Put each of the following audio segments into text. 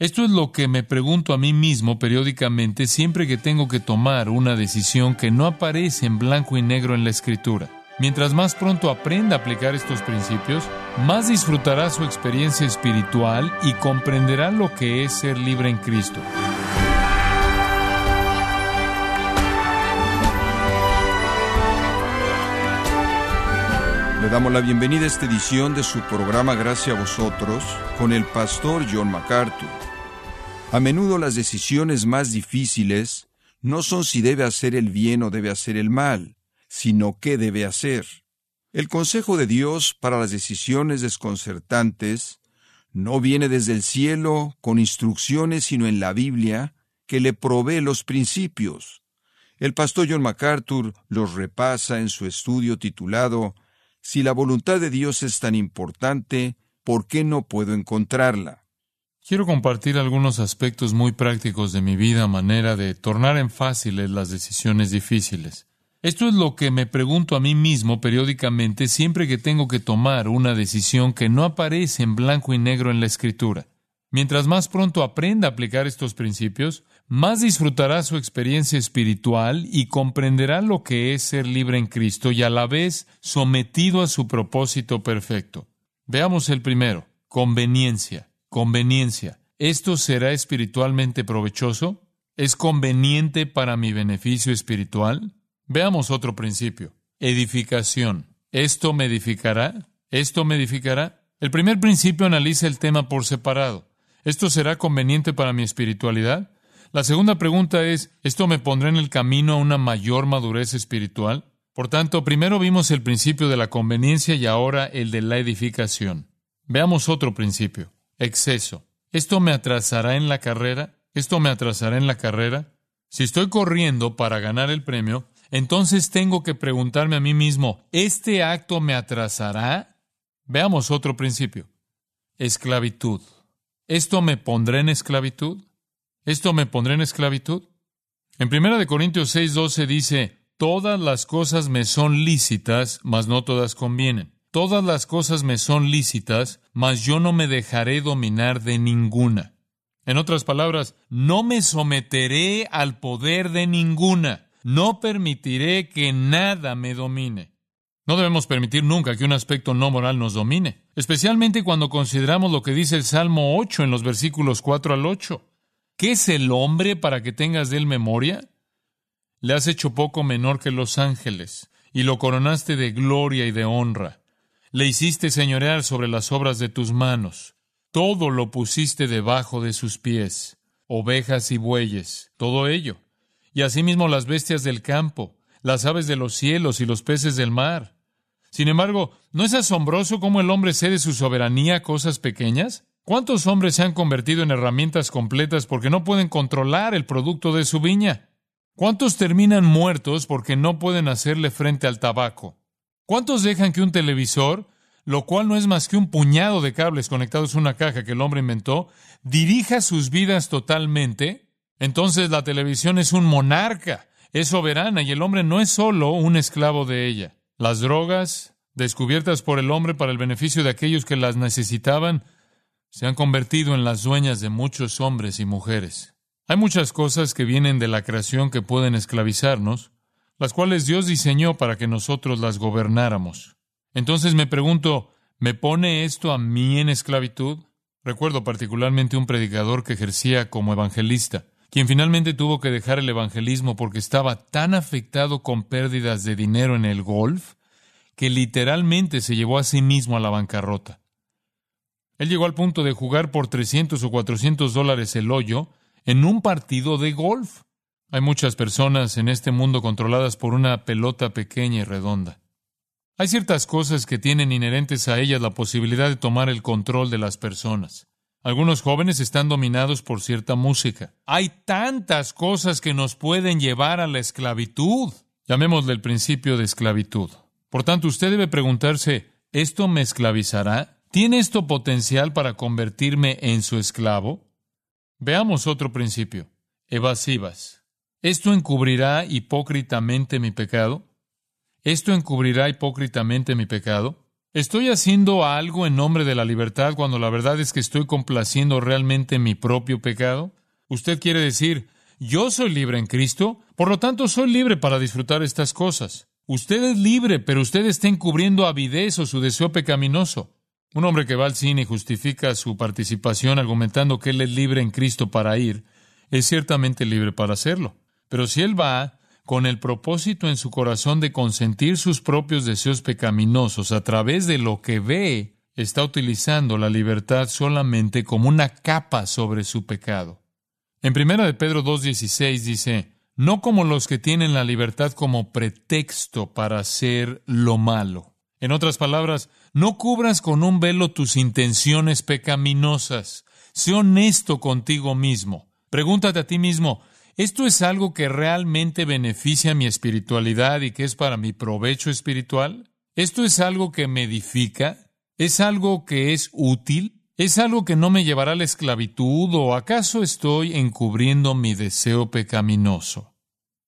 Esto es lo que me pregunto a mí mismo periódicamente siempre que tengo que tomar una decisión que no aparece en blanco y negro en la escritura. Mientras más pronto aprenda a aplicar estos principios, más disfrutará su experiencia espiritual y comprenderá lo que es ser libre en Cristo. Le damos la bienvenida a esta edición de su programa Gracias a vosotros con el pastor John MacArthur. A menudo las decisiones más difíciles no son si debe hacer el bien o debe hacer el mal, sino qué debe hacer. El consejo de Dios para las decisiones desconcertantes no viene desde el cielo con instrucciones, sino en la Biblia, que le provee los principios. El pastor John MacArthur los repasa en su estudio titulado si la voluntad de Dios es tan importante, ¿por qué no puedo encontrarla? Quiero compartir algunos aspectos muy prácticos de mi vida manera de tornar en fáciles las decisiones difíciles. Esto es lo que me pregunto a mí mismo periódicamente siempre que tengo que tomar una decisión que no aparece en blanco y negro en la escritura. Mientras más pronto aprenda a aplicar estos principios, más disfrutará su experiencia espiritual y comprenderá lo que es ser libre en Cristo y a la vez sometido a su propósito perfecto. Veamos el primero, conveniencia, conveniencia. ¿Esto será espiritualmente provechoso? ¿Es conveniente para mi beneficio espiritual? Veamos otro principio, edificación. ¿Esto me edificará? ¿Esto me edificará? El primer principio analiza el tema por separado. ¿Esto será conveniente para mi espiritualidad? La segunda pregunta es, ¿esto me pondrá en el camino a una mayor madurez espiritual? Por tanto, primero vimos el principio de la conveniencia y ahora el de la edificación. Veamos otro principio, exceso. ¿Esto me atrasará en la carrera? ¿Esto me atrasará en la carrera? Si estoy corriendo para ganar el premio, entonces tengo que preguntarme a mí mismo, ¿este acto me atrasará? Veamos otro principio, esclavitud. ¿Esto me pondrá en esclavitud? ¿Esto me pondrá en esclavitud? En 1 Corintios 6:12 dice, Todas las cosas me son lícitas, mas no todas convienen. Todas las cosas me son lícitas, mas yo no me dejaré dominar de ninguna. En otras palabras, no me someteré al poder de ninguna. No permitiré que nada me domine. No debemos permitir nunca que un aspecto no moral nos domine, especialmente cuando consideramos lo que dice el Salmo 8 en los versículos 4 al 8. ¿Qué es el hombre para que tengas de él memoria? Le has hecho poco menor que los ángeles, y lo coronaste de gloria y de honra. Le hiciste señorear sobre las obras de tus manos. Todo lo pusiste debajo de sus pies, ovejas y bueyes, todo ello. Y asimismo las bestias del campo, las aves de los cielos y los peces del mar sin embargo, ¿no es asombroso cómo el hombre cede su soberanía a cosas pequeñas? ¿Cuántos hombres se han convertido en herramientas completas porque no pueden controlar el producto de su viña? ¿Cuántos terminan muertos porque no pueden hacerle frente al tabaco? ¿Cuántos dejan que un televisor, lo cual no es más que un puñado de cables conectados a una caja que el hombre inventó, dirija sus vidas totalmente? Entonces la televisión es un monarca, es soberana y el hombre no es solo un esclavo de ella. Las drogas, descubiertas por el hombre para el beneficio de aquellos que las necesitaban, se han convertido en las dueñas de muchos hombres y mujeres. Hay muchas cosas que vienen de la creación que pueden esclavizarnos, las cuales Dios diseñó para que nosotros las gobernáramos. Entonces me pregunto, ¿me pone esto a mí en esclavitud? Recuerdo particularmente un predicador que ejercía como evangelista quien finalmente tuvo que dejar el evangelismo porque estaba tan afectado con pérdidas de dinero en el golf que literalmente se llevó a sí mismo a la bancarrota. Él llegó al punto de jugar por 300 o 400 dólares el hoyo en un partido de golf. Hay muchas personas en este mundo controladas por una pelota pequeña y redonda. Hay ciertas cosas que tienen inherentes a ellas la posibilidad de tomar el control de las personas. Algunos jóvenes están dominados por cierta música. Hay tantas cosas que nos pueden llevar a la esclavitud. Llamémosle el principio de esclavitud. Por tanto, usted debe preguntarse, ¿esto me esclavizará? ¿Tiene esto potencial para convertirme en su esclavo? Veamos otro principio. Evasivas. ¿Esto encubrirá hipócritamente mi pecado? ¿Esto encubrirá hipócritamente mi pecado? ¿Estoy haciendo algo en nombre de la libertad cuando la verdad es que estoy complaciendo realmente mi propio pecado? Usted quiere decir, yo soy libre en Cristo, por lo tanto soy libre para disfrutar estas cosas. Usted es libre, pero usted está encubriendo avidez o su deseo pecaminoso. Un hombre que va al cine y justifica su participación argumentando que él es libre en Cristo para ir, es ciertamente libre para hacerlo. Pero si él va con el propósito en su corazón de consentir sus propios deseos pecaminosos a través de lo que ve, está utilizando la libertad solamente como una capa sobre su pecado. En 1 de Pedro 2.16 dice, no como los que tienen la libertad como pretexto para hacer lo malo. En otras palabras, no cubras con un velo tus intenciones pecaminosas. Sé honesto contigo mismo. Pregúntate a ti mismo, ¿esto es algo que realmente beneficia mi espiritualidad y que es para mi provecho espiritual? ¿Esto es algo que me edifica? ¿Es algo que es útil? ¿Es algo que no me llevará a la esclavitud o acaso estoy encubriendo mi deseo pecaminoso?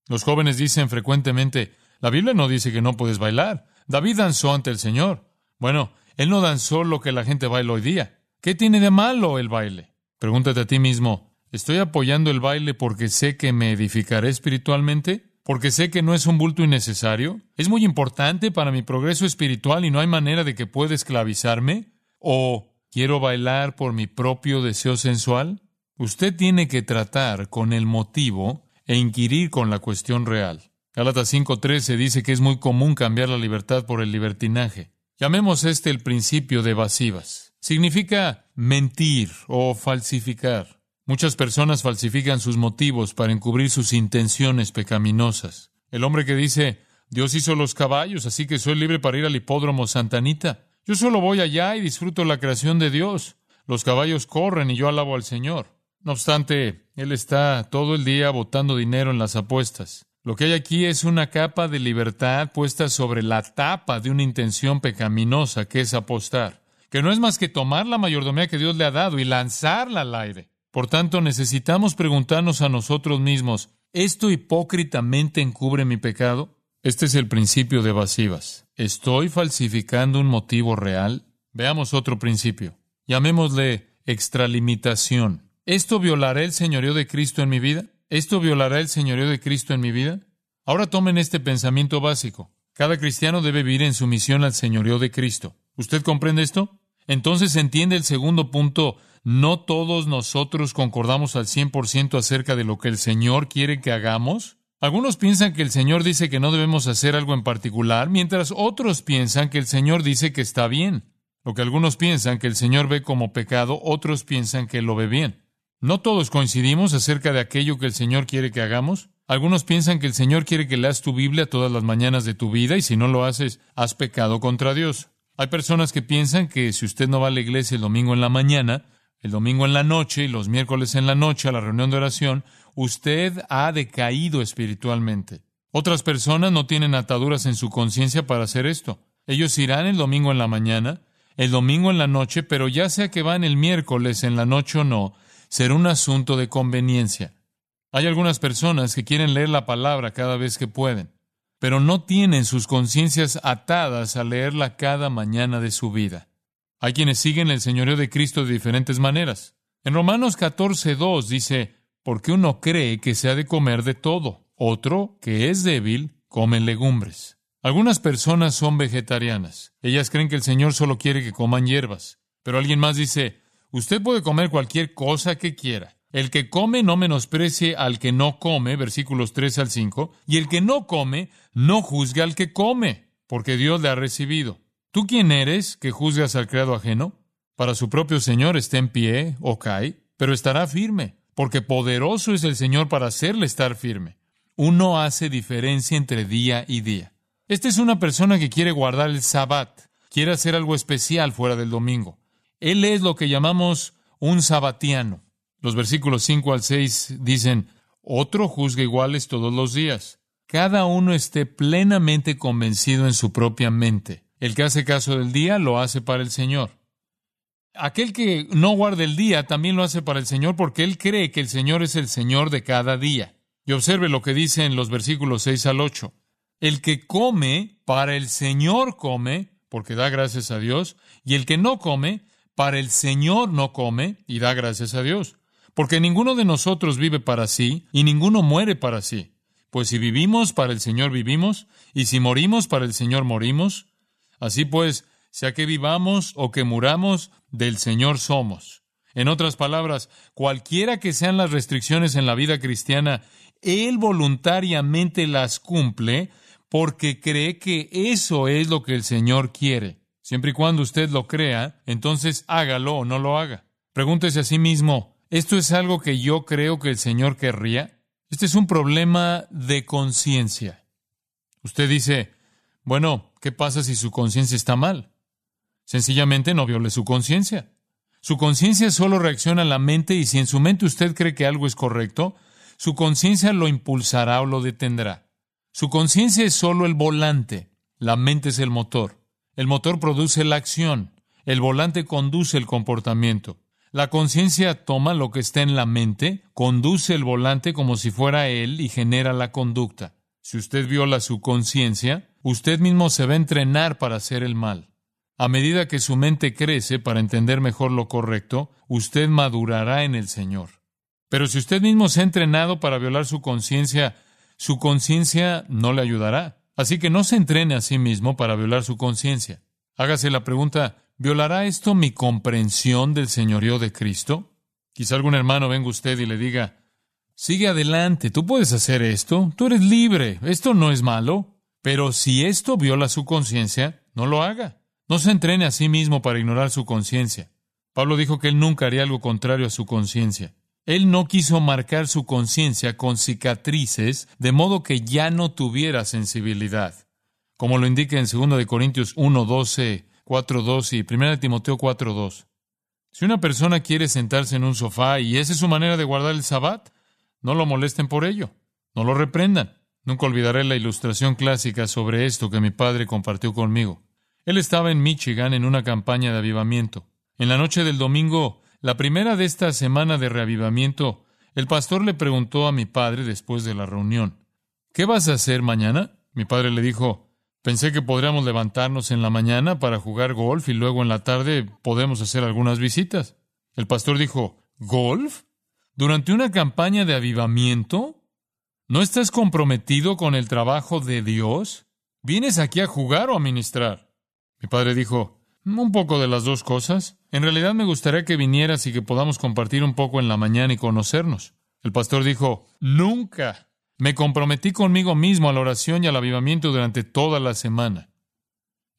Los jóvenes dicen frecuentemente, la Biblia no dice que no puedes bailar. David danzó ante el Señor. Bueno, él no danzó lo que la gente baila hoy día. ¿Qué tiene de malo el baile? Pregúntate a ti mismo, ¿estoy apoyando el baile porque sé que me edificaré espiritualmente? ¿Porque sé que no es un bulto innecesario? ¿Es muy importante para mi progreso espiritual y no hay manera de que pueda esclavizarme? ¿O ¿Quiero bailar por mi propio deseo sensual? Usted tiene que tratar con el motivo e inquirir con la cuestión real. Gálatas 5:13 dice que es muy común cambiar la libertad por el libertinaje. Llamemos este el principio de evasivas. Significa mentir o falsificar. Muchas personas falsifican sus motivos para encubrir sus intenciones pecaminosas. El hombre que dice, Dios hizo los caballos, así que soy libre para ir al hipódromo Santanita. Yo solo voy allá y disfruto la creación de Dios. Los caballos corren y yo alabo al Señor. No obstante, Él está todo el día botando dinero en las apuestas. Lo que hay aquí es una capa de libertad puesta sobre la tapa de una intención pecaminosa que es apostar, que no es más que tomar la mayordomía que Dios le ha dado y lanzarla al aire. Por tanto, necesitamos preguntarnos a nosotros mismos, ¿esto hipócritamente encubre mi pecado? Este es el principio de evasivas. ¿Estoy falsificando un motivo real? Veamos otro principio. Llamémosle extralimitación. ¿Esto violará el señorío de Cristo en mi vida? ¿Esto violará el señorío de Cristo en mi vida? Ahora tomen este pensamiento básico. Cada cristiano debe vivir en sumisión al señorío de Cristo. ¿Usted comprende esto? Entonces entiende el segundo punto. No todos nosotros concordamos al 100% acerca de lo que el Señor quiere que hagamos. Algunos piensan que el Señor dice que no debemos hacer algo en particular, mientras otros piensan que el Señor dice que está bien. Lo que algunos piensan que el Señor ve como pecado, otros piensan que lo ve bien. ¿No todos coincidimos acerca de aquello que el Señor quiere que hagamos? Algunos piensan que el Señor quiere que leas tu Biblia todas las mañanas de tu vida y si no lo haces, has pecado contra Dios. Hay personas que piensan que si usted no va a la iglesia el domingo en la mañana, el domingo en la noche y los miércoles en la noche a la reunión de oración, usted ha decaído espiritualmente. Otras personas no tienen ataduras en su conciencia para hacer esto. Ellos irán el domingo en la mañana, el domingo en la noche, pero ya sea que van el miércoles en la noche o no, será un asunto de conveniencia. Hay algunas personas que quieren leer la palabra cada vez que pueden, pero no tienen sus conciencias atadas a leerla cada mañana de su vida. Hay quienes siguen el señorío de Cristo de diferentes maneras. En Romanos 14.2 dice, porque uno cree que se ha de comer de todo, otro, que es débil, come legumbres. Algunas personas son vegetarianas. Ellas creen que el Señor solo quiere que coman hierbas. Pero alguien más dice, usted puede comer cualquier cosa que quiera. El que come no menosprecie al que no come, versículos 3 al 5, y el que no come no juzga al que come, porque Dios le ha recibido. ¿Tú quién eres que juzgas al creado ajeno? Para su propio Señor está en pie o cae, pero estará firme porque poderoso es el Señor para hacerle estar firme. Uno hace diferencia entre día y día. Esta es una persona que quiere guardar el sabbat, quiere hacer algo especial fuera del domingo. Él es lo que llamamos un sabatiano. Los versículos 5 al 6 dicen, otro juzga iguales todos los días. Cada uno esté plenamente convencido en su propia mente. El que hace caso del día lo hace para el Señor. Aquel que no guarda el día también lo hace para el Señor porque él cree que el Señor es el Señor de cada día. Y observe lo que dice en los versículos 6 al 8. El que come, para el Señor come, porque da gracias a Dios, y el que no come, para el Señor no come y da gracias a Dios. Porque ninguno de nosotros vive para sí y ninguno muere para sí. Pues si vivimos, para el Señor vivimos, y si morimos, para el Señor morimos. Así pues, sea que vivamos o que muramos, del Señor somos. En otras palabras, cualquiera que sean las restricciones en la vida cristiana, Él voluntariamente las cumple porque cree que eso es lo que el Señor quiere. Siempre y cuando usted lo crea, entonces hágalo o no lo haga. Pregúntese a sí mismo, ¿esto es algo que yo creo que el Señor querría? Este es un problema de conciencia. Usted dice, bueno, ¿qué pasa si su conciencia está mal? Sencillamente no viole su conciencia. Su conciencia solo reacciona a la mente y si en su mente usted cree que algo es correcto, su conciencia lo impulsará o lo detendrá. Su conciencia es solo el volante, la mente es el motor. El motor produce la acción, el volante conduce el comportamiento. La conciencia toma lo que está en la mente, conduce el volante como si fuera él y genera la conducta. Si usted viola su conciencia, usted mismo se va a entrenar para hacer el mal. A medida que su mente crece para entender mejor lo correcto, usted madurará en el Señor. Pero si usted mismo se ha entrenado para violar su conciencia, su conciencia no le ayudará. Así que no se entrene a sí mismo para violar su conciencia. Hágase la pregunta, ¿Violará esto mi comprensión del señorío de Cristo? Quizá algún hermano venga usted y le diga, sigue adelante, tú puedes hacer esto, tú eres libre, esto no es malo, pero si esto viola su conciencia, no lo haga. No se entrene a sí mismo para ignorar su conciencia. Pablo dijo que él nunca haría algo contrario a su conciencia. Él no quiso marcar su conciencia con cicatrices de modo que ya no tuviera sensibilidad. Como lo indica en 2 Corintios 1, 12 4.2 y 1 Timoteo 4.2. Si una persona quiere sentarse en un sofá y esa es su manera de guardar el sabbat, no lo molesten por ello, no lo reprendan. Nunca olvidaré la ilustración clásica sobre esto que mi padre compartió conmigo. Él estaba en Michigan en una campaña de avivamiento. En la noche del domingo, la primera de esta semana de reavivamiento, el pastor le preguntó a mi padre después de la reunión, ¿Qué vas a hacer mañana? Mi padre le dijo, Pensé que podríamos levantarnos en la mañana para jugar golf y luego en la tarde podemos hacer algunas visitas. El pastor dijo, ¿Golf? ¿Durante una campaña de avivamiento? ¿No estás comprometido con el trabajo de Dios? ¿Vienes aquí a jugar o a ministrar? Mi padre dijo, un poco de las dos cosas. En realidad me gustaría que vinieras y que podamos compartir un poco en la mañana y conocernos. El pastor dijo, nunca. Me comprometí conmigo mismo a la oración y al avivamiento durante toda la semana.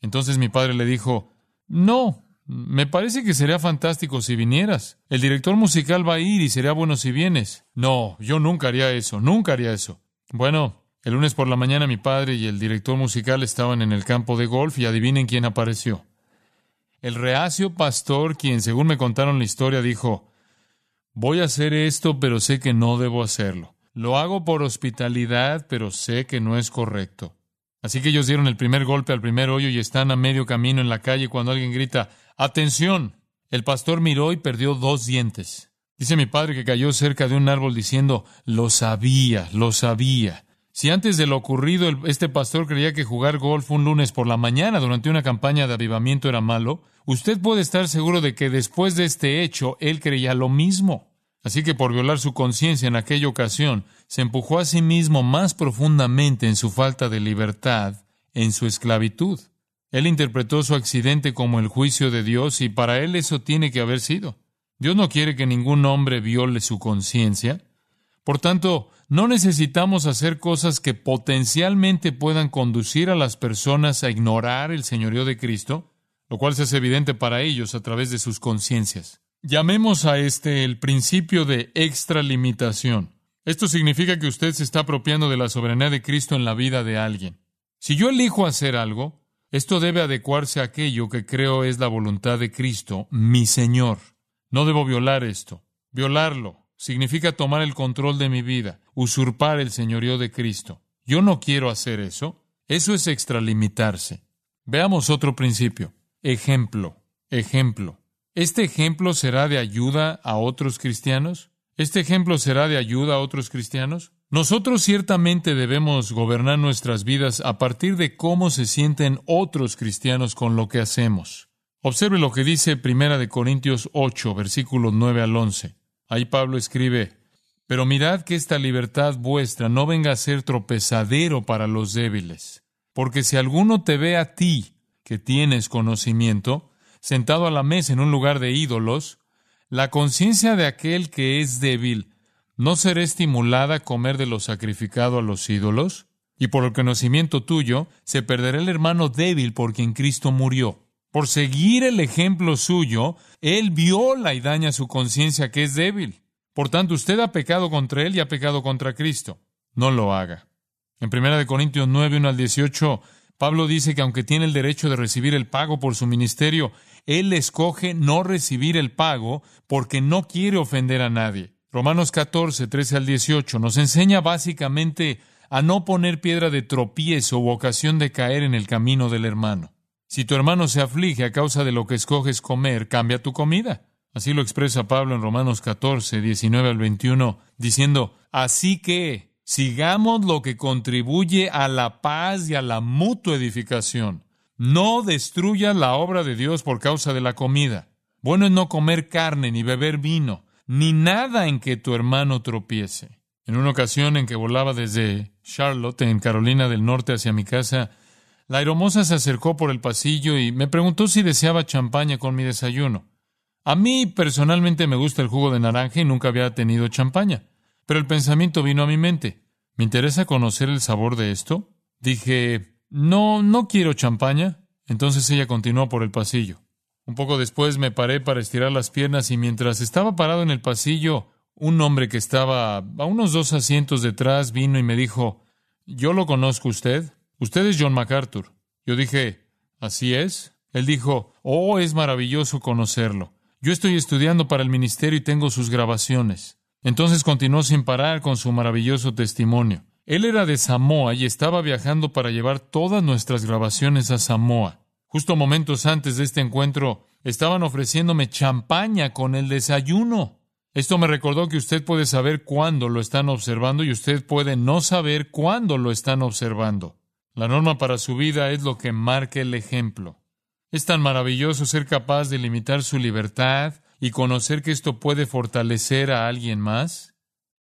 Entonces mi padre le dijo, no, me parece que sería fantástico si vinieras. El director musical va a ir y sería bueno si vienes. No, yo nunca haría eso, nunca haría eso. Bueno, el lunes por la mañana mi padre y el director musical estaban en el campo de golf y adivinen quién apareció. El reacio pastor, quien según me contaron la historia, dijo, voy a hacer esto, pero sé que no debo hacerlo. Lo hago por hospitalidad, pero sé que no es correcto. Así que ellos dieron el primer golpe al primer hoyo y están a medio camino en la calle cuando alguien grita ¡Atención! El pastor miró y perdió dos dientes. Dice mi padre que cayó cerca de un árbol diciendo Lo sabía, lo sabía. Si antes de lo ocurrido este pastor creía que jugar golf un lunes por la mañana durante una campaña de avivamiento era malo, usted puede estar seguro de que después de este hecho él creía lo mismo. Así que por violar su conciencia en aquella ocasión, se empujó a sí mismo más profundamente en su falta de libertad, en su esclavitud. Él interpretó su accidente como el juicio de Dios y para él eso tiene que haber sido. Dios no quiere que ningún hombre viole su conciencia. Por tanto, no necesitamos hacer cosas que potencialmente puedan conducir a las personas a ignorar el señorío de Cristo, lo cual se hace evidente para ellos a través de sus conciencias. Llamemos a este el principio de extralimitación. Esto significa que usted se está apropiando de la soberanía de Cristo en la vida de alguien. Si yo elijo hacer algo, esto debe adecuarse a aquello que creo es la voluntad de Cristo, mi Señor. No debo violar esto. Violarlo significa tomar el control de mi vida, usurpar el señorío de Cristo. Yo no quiero hacer eso. Eso es extralimitarse. Veamos otro principio. Ejemplo. Ejemplo. ¿Este ejemplo será de ayuda a otros cristianos? ¿Este ejemplo será de ayuda a otros cristianos? Nosotros ciertamente debemos gobernar nuestras vidas a partir de cómo se sienten otros cristianos con lo que hacemos. Observe lo que dice Primera de Corintios 8, versículos 9 al 11. Ahí Pablo escribe, Pero mirad que esta libertad vuestra no venga a ser tropezadero para los débiles, porque si alguno te ve a ti, que tienes conocimiento, sentado a la mesa en un lugar de ídolos, la conciencia de aquel que es débil ¿no será estimulada a comer de lo sacrificado a los ídolos? Y por el conocimiento tuyo se perderá el hermano débil por quien Cristo murió. Por seguir el ejemplo suyo, él viola y daña su conciencia que es débil. Por tanto, usted ha pecado contra él y ha pecado contra Cristo. No lo haga. En 1 Corintios 9, 1 al 18, Pablo dice que aunque tiene el derecho de recibir el pago por su ministerio, él escoge no recibir el pago porque no quiere ofender a nadie. Romanos 14, 13 al 18 nos enseña básicamente a no poner piedra de tropiezo u ocasión de caer en el camino del hermano. Si tu hermano se aflige a causa de lo que escoges comer, cambia tu comida. Así lo expresa Pablo en Romanos 14, 19 al 21, diciendo, así que sigamos lo que contribuye a la paz y a la mutua edificación. No destruyas la obra de Dios por causa de la comida. Bueno es no comer carne ni beber vino ni nada en que tu hermano tropiece. En una ocasión en que volaba desde Charlotte, en Carolina del Norte, hacia mi casa, la aeromoza se acercó por el pasillo y me preguntó si deseaba champaña con mi desayuno. A mí personalmente me gusta el jugo de naranja y nunca había tenido champaña, pero el pensamiento vino a mi mente. ¿Me interesa conocer el sabor de esto? Dije, no, no quiero champaña. Entonces ella continuó por el pasillo. Un poco después me paré para estirar las piernas y mientras estaba parado en el pasillo, un hombre que estaba a unos dos asientos detrás vino y me dijo, ¿Yo lo conozco usted? Usted es John MacArthur. Yo dije, ¿así es? Él dijo, Oh, es maravilloso conocerlo. Yo estoy estudiando para el ministerio y tengo sus grabaciones. Entonces continuó sin parar con su maravilloso testimonio. Él era de Samoa y estaba viajando para llevar todas nuestras grabaciones a Samoa. Justo momentos antes de este encuentro, estaban ofreciéndome champaña con el desayuno. Esto me recordó que usted puede saber cuándo lo están observando y usted puede no saber cuándo lo están observando. La norma para su vida es lo que marca el ejemplo. Es tan maravilloso ser capaz de limitar su libertad y conocer que esto puede fortalecer a alguien más.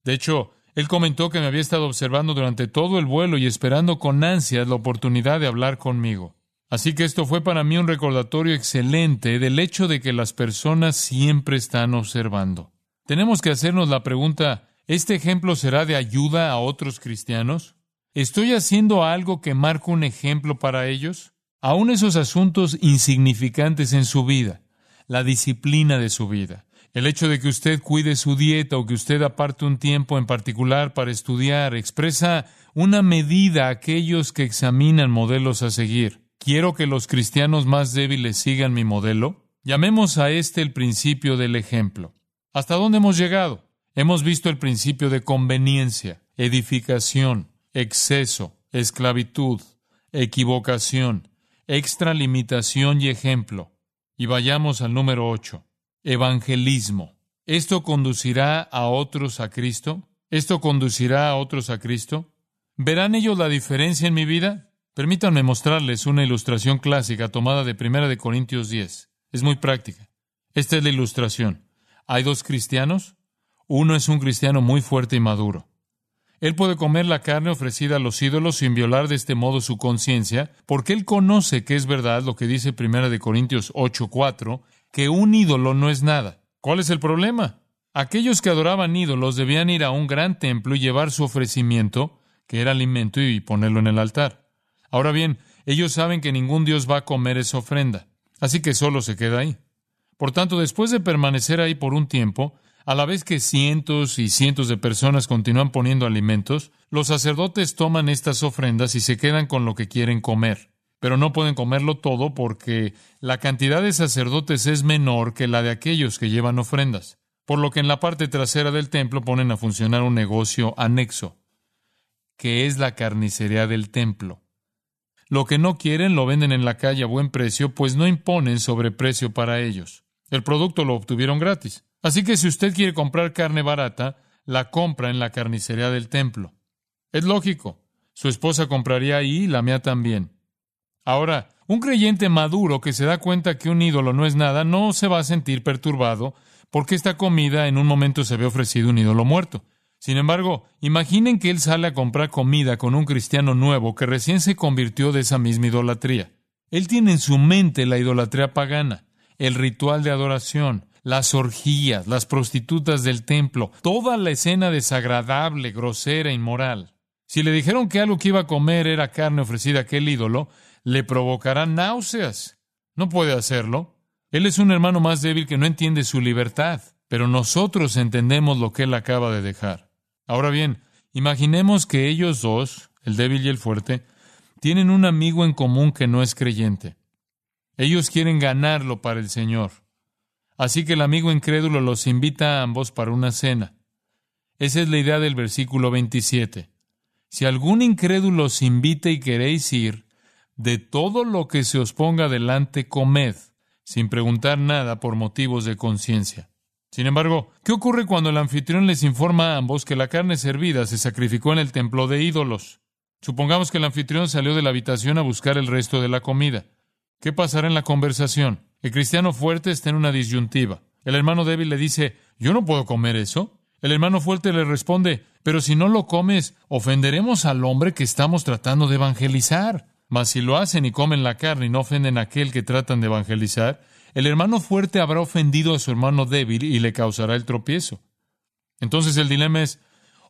De hecho, él comentó que me había estado observando durante todo el vuelo y esperando con ansias la oportunidad de hablar conmigo. Así que esto fue para mí un recordatorio excelente del hecho de que las personas siempre están observando. Tenemos que hacernos la pregunta, ¿este ejemplo será de ayuda a otros cristianos? ¿Estoy haciendo algo que marca un ejemplo para ellos? Aún esos asuntos insignificantes en su vida, la disciplina de su vida, el hecho de que usted cuide su dieta o que usted aparte un tiempo en particular para estudiar, expresa una medida a aquellos que examinan modelos a seguir. ¿Quiero que los cristianos más débiles sigan mi modelo? Llamemos a este el principio del ejemplo. ¿Hasta dónde hemos llegado? Hemos visto el principio de conveniencia, edificación, exceso, esclavitud, equivocación, extralimitación y ejemplo. Y vayamos al número ocho. Evangelismo. ¿Esto conducirá a otros a Cristo? ¿Esto conducirá a otros a Cristo? ¿Verán ellos la diferencia en mi vida? Permítanme mostrarles una ilustración clásica tomada de Primera de Corintios 10. Es muy práctica. Esta es la ilustración. Hay dos cristianos. Uno es un cristiano muy fuerte y maduro. Él puede comer la carne ofrecida a los ídolos sin violar de este modo su conciencia, porque él conoce que es verdad lo que dice Primera de Corintios 8:4, que un ídolo no es nada. ¿Cuál es el problema? Aquellos que adoraban ídolos debían ir a un gran templo y llevar su ofrecimiento, que era alimento, y ponerlo en el altar. Ahora bien, ellos saben que ningún Dios va a comer esa ofrenda, así que solo se queda ahí. Por tanto, después de permanecer ahí por un tiempo, a la vez que cientos y cientos de personas continúan poniendo alimentos, los sacerdotes toman estas ofrendas y se quedan con lo que quieren comer. Pero no pueden comerlo todo porque la cantidad de sacerdotes es menor que la de aquellos que llevan ofrendas. Por lo que en la parte trasera del templo ponen a funcionar un negocio anexo, que es la carnicería del templo. Lo que no quieren lo venden en la calle a buen precio, pues no imponen sobreprecio para ellos. El producto lo obtuvieron gratis. Así que si usted quiere comprar carne barata, la compra en la carnicería del templo. Es lógico. Su esposa compraría ahí y la mía también. Ahora, un creyente maduro que se da cuenta que un ídolo no es nada, no se va a sentir perturbado porque esta comida en un momento se ve ofrecido un ídolo muerto. Sin embargo, imaginen que él sale a comprar comida con un cristiano nuevo que recién se convirtió de esa misma idolatría. Él tiene en su mente la idolatría pagana, el ritual de adoración, las orgías, las prostitutas del templo, toda la escena desagradable, grosera, inmoral. Si le dijeron que algo que iba a comer era carne ofrecida a aquel ídolo, le provocará náuseas. No puede hacerlo. Él es un hermano más débil que no entiende su libertad, pero nosotros entendemos lo que él acaba de dejar. Ahora bien, imaginemos que ellos dos, el débil y el fuerte, tienen un amigo en común que no es creyente. Ellos quieren ganarlo para el Señor. Así que el amigo incrédulo los invita a ambos para una cena. Esa es la idea del versículo 27. Si algún incrédulo os invita y queréis ir, de todo lo que se os ponga delante comed, sin preguntar nada por motivos de conciencia. Sin embargo, ¿qué ocurre cuando el anfitrión les informa a ambos que la carne servida se sacrificó en el templo de ídolos? Supongamos que el anfitrión salió de la habitación a buscar el resto de la comida. ¿Qué pasará en la conversación? El cristiano fuerte está en una disyuntiva. El hermano débil le dice, yo no puedo comer eso. El hermano fuerte le responde, pero si no lo comes, ofenderemos al hombre que estamos tratando de evangelizar. Mas si lo hacen y comen la carne y no ofenden a aquel que tratan de evangelizar, el hermano fuerte habrá ofendido a su hermano débil y le causará el tropiezo. Entonces el dilema es,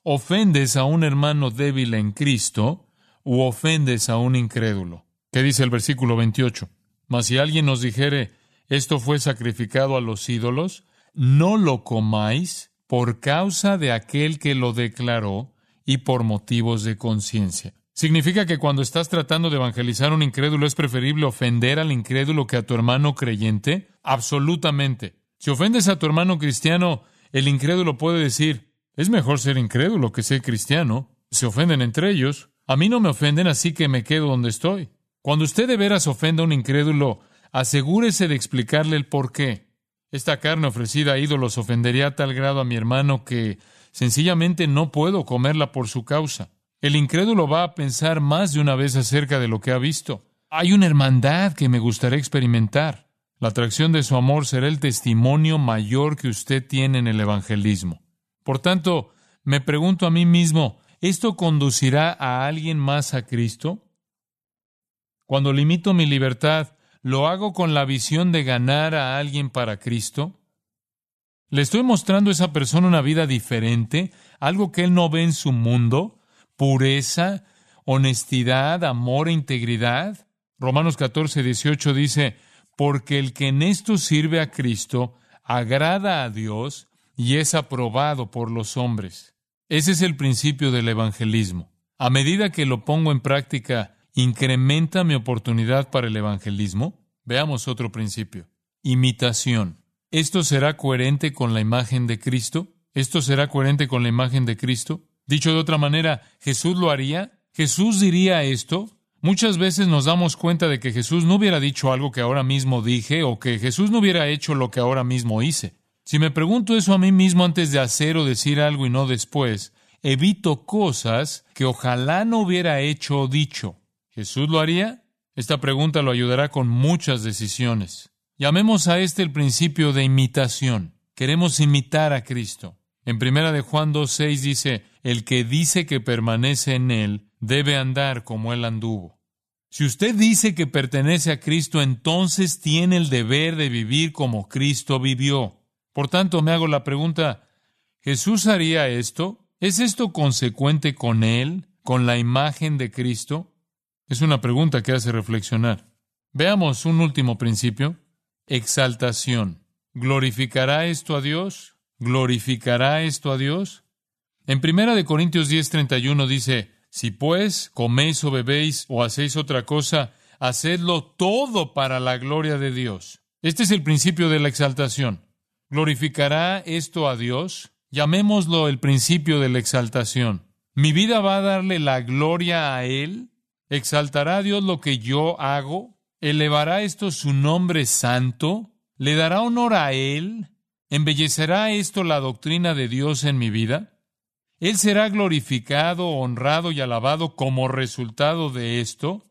¿ofendes a un hermano débil en Cristo u ofendes a un incrédulo? ¿Qué dice el versículo 28? Mas si alguien nos dijere, esto fue sacrificado a los ídolos, no lo comáis por causa de aquel que lo declaró y por motivos de conciencia. Significa que cuando estás tratando de evangelizar a un incrédulo es preferible ofender al incrédulo que a tu hermano creyente? Absolutamente. Si ofendes a tu hermano cristiano, el incrédulo puede decir, es mejor ser incrédulo que ser cristiano. Se ofenden entre ellos. A mí no me ofenden, así que me quedo donde estoy. Cuando usted de veras ofenda a un incrédulo, asegúrese de explicarle el por qué. Esta carne ofrecida a ídolos ofendería a tal grado a mi hermano que sencillamente no puedo comerla por su causa. El incrédulo va a pensar más de una vez acerca de lo que ha visto. Hay una hermandad que me gustaría experimentar. La atracción de su amor será el testimonio mayor que usted tiene en el evangelismo. Por tanto, me pregunto a mí mismo, ¿esto conducirá a alguien más a Cristo? Cuando limito mi libertad, ¿lo hago con la visión de ganar a alguien para Cristo? ¿Le estoy mostrando a esa persona una vida diferente, algo que él no ve en su mundo? Pureza, honestidad, amor e integridad. Romanos 14, 18 dice, porque el que en esto sirve a Cristo agrada a Dios y es aprobado por los hombres. Ese es el principio del evangelismo. A medida que lo pongo en práctica, ¿incrementa mi oportunidad para el evangelismo? Veamos otro principio. Imitación. ¿Esto será coherente con la imagen de Cristo? ¿Esto será coherente con la imagen de Cristo? Dicho de otra manera, ¿Jesús lo haría? ¿Jesús diría esto? Muchas veces nos damos cuenta de que Jesús no hubiera dicho algo que ahora mismo dije o que Jesús no hubiera hecho lo que ahora mismo hice. Si me pregunto eso a mí mismo antes de hacer o decir algo y no después, evito cosas que ojalá no hubiera hecho o dicho. ¿Jesús lo haría? Esta pregunta lo ayudará con muchas decisiones. Llamemos a este el principio de imitación. Queremos imitar a Cristo. En primera de Juan 2.6 dice, el que dice que permanece en él debe andar como él anduvo. Si usted dice que pertenece a Cristo, entonces tiene el deber de vivir como Cristo vivió. Por tanto, me hago la pregunta, ¿Jesús haría esto? ¿Es esto consecuente con Él, con la imagen de Cristo? Es una pregunta que hace reflexionar. Veamos un último principio. Exaltación. ¿Glorificará esto a Dios? ¿Glorificará esto a Dios? En primera de Corintios 10:31 dice, si pues coméis o bebéis o hacéis otra cosa, hacedlo todo para la gloria de Dios. Este es el principio de la exaltación. ¿Glorificará esto a Dios? Llamémoslo el principio de la exaltación. ¿Mi vida va a darle la gloria a Él? ¿Exaltará a Dios lo que yo hago? ¿Elevará esto su nombre santo? ¿Le dará honor a Él? ¿Embellecerá esto la doctrina de Dios en mi vida? Él será glorificado, honrado y alabado como resultado de esto.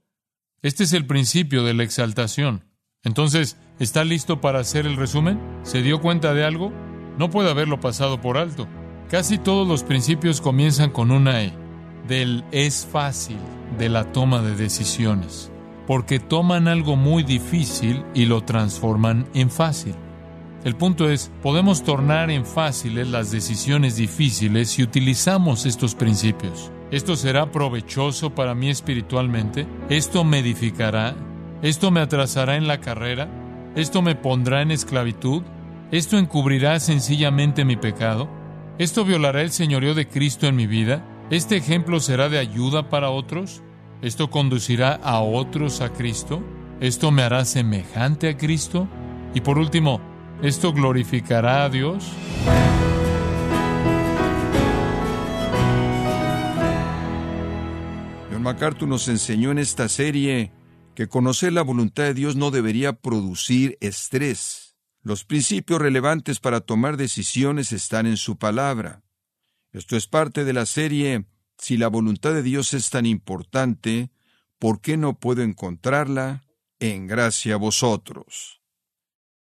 Este es el principio de la exaltación. Entonces, ¿está listo para hacer el resumen? ¿Se dio cuenta de algo? No puede haberlo pasado por alto. Casi todos los principios comienzan con una E, del es fácil de la toma de decisiones, porque toman algo muy difícil y lo transforman en fácil. El punto es, podemos tornar en fáciles las decisiones difíciles si utilizamos estos principios. Esto será provechoso para mí espiritualmente, esto me edificará, esto me atrasará en la carrera, esto me pondrá en esclavitud, esto encubrirá sencillamente mi pecado, esto violará el señorío de Cristo en mi vida, este ejemplo será de ayuda para otros, esto conducirá a otros a Cristo, esto me hará semejante a Cristo y por último, ¿Esto glorificará a Dios? John MacArthur nos enseñó en esta serie que conocer la voluntad de Dios no debería producir estrés. Los principios relevantes para tomar decisiones están en su palabra. Esto es parte de la serie Si la voluntad de Dios es tan importante, ¿por qué no puedo encontrarla? En gracia a vosotros.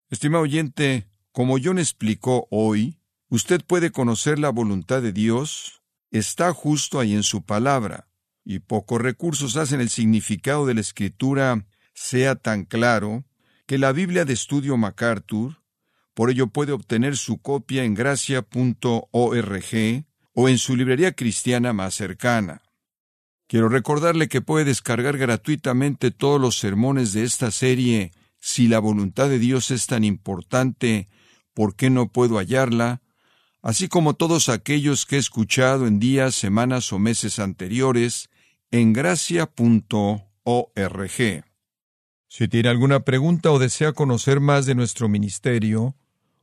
Estimado oyente, como John explicó hoy, usted puede conocer la voluntad de Dios, está justo ahí en su palabra, y pocos recursos hacen el significado de la escritura sea tan claro que la Biblia de estudio MacArthur, por ello puede obtener su copia en gracia.org o en su librería cristiana más cercana. Quiero recordarle que puede descargar gratuitamente todos los sermones de esta serie si la voluntad de Dios es tan importante, ¿por qué no puedo hallarla? Así como todos aquellos que he escuchado en días, semanas o meses anteriores en gracia.org. Si tiene alguna pregunta o desea conocer más de nuestro ministerio,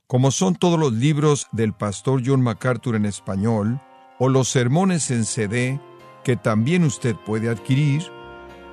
como son todos los libros del pastor John MacArthur en español, o los sermones en CD, que también usted puede adquirir,